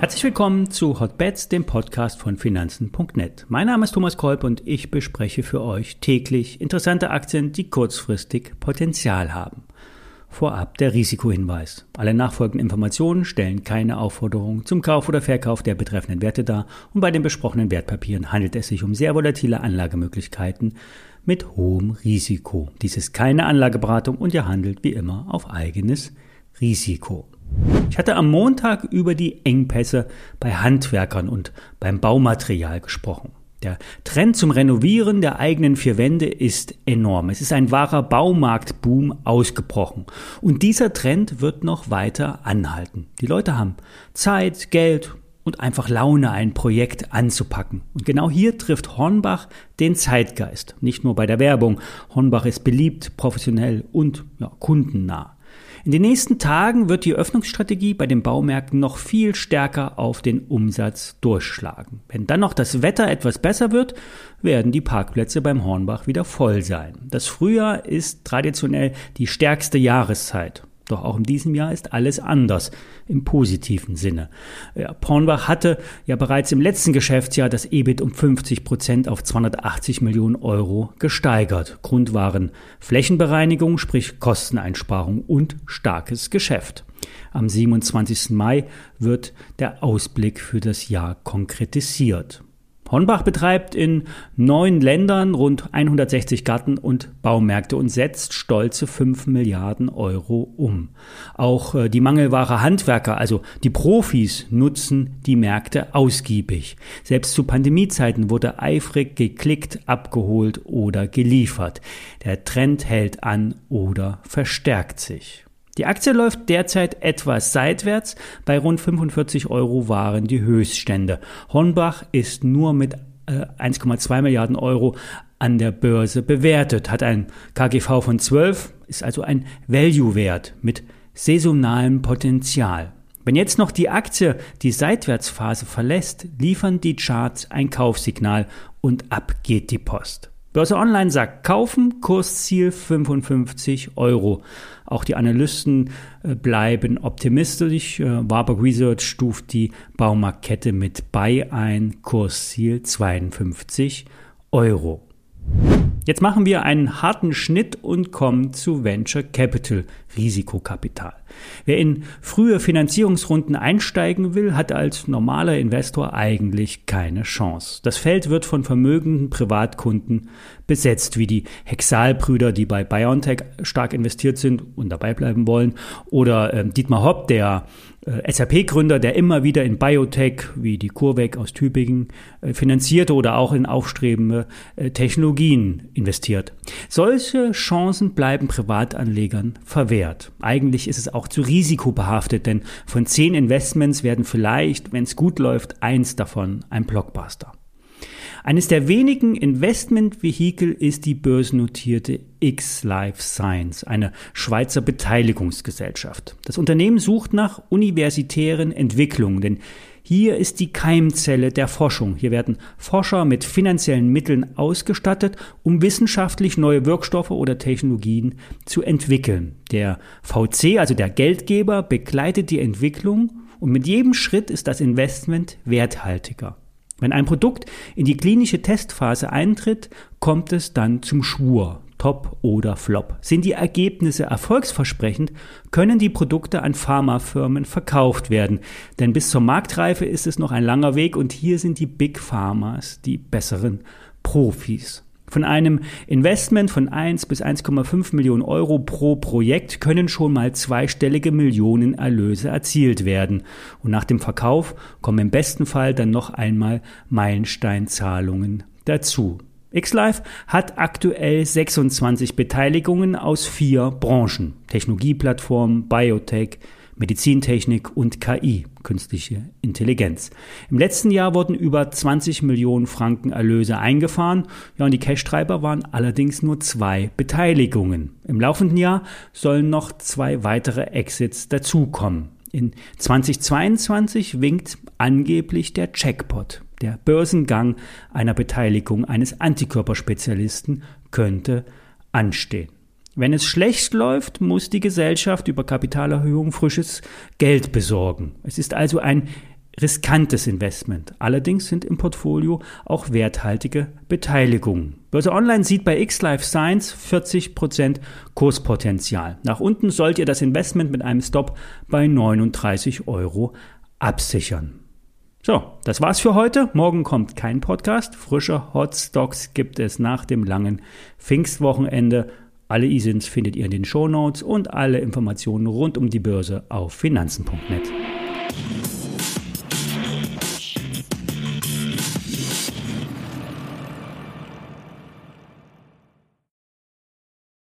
Herzlich willkommen zu Hotbets, dem Podcast von Finanzen.net. Mein Name ist Thomas Kolb und ich bespreche für euch täglich interessante Aktien, die kurzfristig Potenzial haben. Vorab der Risikohinweis. Alle nachfolgenden Informationen stellen keine Aufforderung zum Kauf oder Verkauf der betreffenden Werte dar und bei den besprochenen Wertpapieren handelt es sich um sehr volatile Anlagemöglichkeiten mit hohem Risiko. Dies ist keine Anlageberatung und ihr handelt wie immer auf eigenes Risiko. Ich hatte am Montag über die Engpässe bei Handwerkern und beim Baumaterial gesprochen. Der Trend zum Renovieren der eigenen vier Wände ist enorm. Es ist ein wahrer Baumarktboom ausgebrochen. Und dieser Trend wird noch weiter anhalten. Die Leute haben Zeit, Geld und einfach Laune, ein Projekt anzupacken. Und genau hier trifft Hornbach den Zeitgeist. Nicht nur bei der Werbung. Hornbach ist beliebt, professionell und ja, kundennah. In den nächsten Tagen wird die Öffnungsstrategie bei den Baumärkten noch viel stärker auf den Umsatz durchschlagen. Wenn dann noch das Wetter etwas besser wird, werden die Parkplätze beim Hornbach wieder voll sein. Das Frühjahr ist traditionell die stärkste Jahreszeit. Doch auch in diesem Jahr ist alles anders im positiven Sinne. Ja, Pornbach hatte ja bereits im letzten Geschäftsjahr das EBIT um 50 Prozent auf 280 Millionen Euro gesteigert. Grund waren Flächenbereinigung, sprich Kosteneinsparung und starkes Geschäft. Am 27. Mai wird der Ausblick für das Jahr konkretisiert. Hornbach betreibt in neun Ländern rund 160 Garten- und Baumärkte und setzt stolze 5 Milliarden Euro um. Auch äh, die Mangelware Handwerker, also die Profis, nutzen die Märkte ausgiebig. Selbst zu Pandemiezeiten wurde eifrig geklickt, abgeholt oder geliefert. Der Trend hält an oder verstärkt sich. Die Aktie läuft derzeit etwas seitwärts. Bei rund 45 Euro waren die Höchststände. Hornbach ist nur mit äh, 1,2 Milliarden Euro an der Börse bewertet, hat ein KGV von 12, ist also ein Value-Wert mit saisonalem Potenzial. Wenn jetzt noch die Aktie die Seitwärtsphase verlässt, liefern die Charts ein Kaufsignal und ab geht die Post. Börse Online sagt kaufen, Kursziel 55 Euro. Auch die Analysten äh, bleiben optimistisch. Äh, Warburg Research stuft die Baumarktkette mit bei ein, Kursziel 52 Euro. Jetzt machen wir einen harten Schnitt und kommen zu Venture Capital, Risikokapital. Wer in frühe Finanzierungsrunden einsteigen will, hat als normaler Investor eigentlich keine Chance. Das Feld wird von vermögenden Privatkunden besetzt, wie die Hexalbrüder, die bei BioNTech stark investiert sind und dabei bleiben wollen, oder äh, Dietmar Hopp, der SAP-Gründer, der immer wieder in Biotech wie die CureVac aus Tübingen äh, finanzierte oder auch in aufstrebende äh, Technologien investiert. Solche Chancen bleiben Privatanlegern verwehrt. Eigentlich ist es auch zu risikobehaftet, denn von zehn Investments werden vielleicht, wenn es gut läuft, eins davon ein Blockbuster. Eines der wenigen Investmentvehikel ist die börsennotierte X-Life Science, eine Schweizer Beteiligungsgesellschaft. Das Unternehmen sucht nach universitären Entwicklungen, denn hier ist die Keimzelle der Forschung. Hier werden Forscher mit finanziellen Mitteln ausgestattet, um wissenschaftlich neue Wirkstoffe oder Technologien zu entwickeln. Der VC, also der Geldgeber, begleitet die Entwicklung und mit jedem Schritt ist das Investment werthaltiger. Wenn ein Produkt in die klinische Testphase eintritt, kommt es dann zum Schwur, Top oder Flop. Sind die Ergebnisse erfolgsversprechend, können die Produkte an Pharmafirmen verkauft werden. Denn bis zur Marktreife ist es noch ein langer Weg und hier sind die Big Pharmas die besseren Profis. Von einem Investment von 1 bis 1,5 Millionen Euro pro Projekt können schon mal zweistellige Millionenerlöse erzielt werden. Und nach dem Verkauf kommen im besten Fall dann noch einmal Meilensteinzahlungen dazu. XLife hat aktuell 26 Beteiligungen aus vier Branchen. Technologieplattformen, Biotech, Medizintechnik und KI, künstliche Intelligenz. Im letzten Jahr wurden über 20 Millionen Franken Erlöse eingefahren. Ja, und die Cash-Treiber waren allerdings nur zwei Beteiligungen. Im laufenden Jahr sollen noch zwei weitere Exits dazukommen. In 2022 winkt angeblich der Jackpot. Der Börsengang einer Beteiligung eines Antikörperspezialisten könnte anstehen. Wenn es schlecht läuft, muss die Gesellschaft über Kapitalerhöhung frisches Geld besorgen. Es ist also ein riskantes Investment. Allerdings sind im Portfolio auch werthaltige Beteiligungen. Börse Online sieht bei X Life Science 40% Kurspotenzial. Nach unten sollt ihr das Investment mit einem Stop bei 39 Euro absichern. So, das war's für heute. Morgen kommt kein Podcast. Frische Hot Stocks gibt es nach dem langen Pfingstwochenende. Alle ISINs findet ihr in den Show Notes und alle Informationen rund um die Börse auf finanzen.net.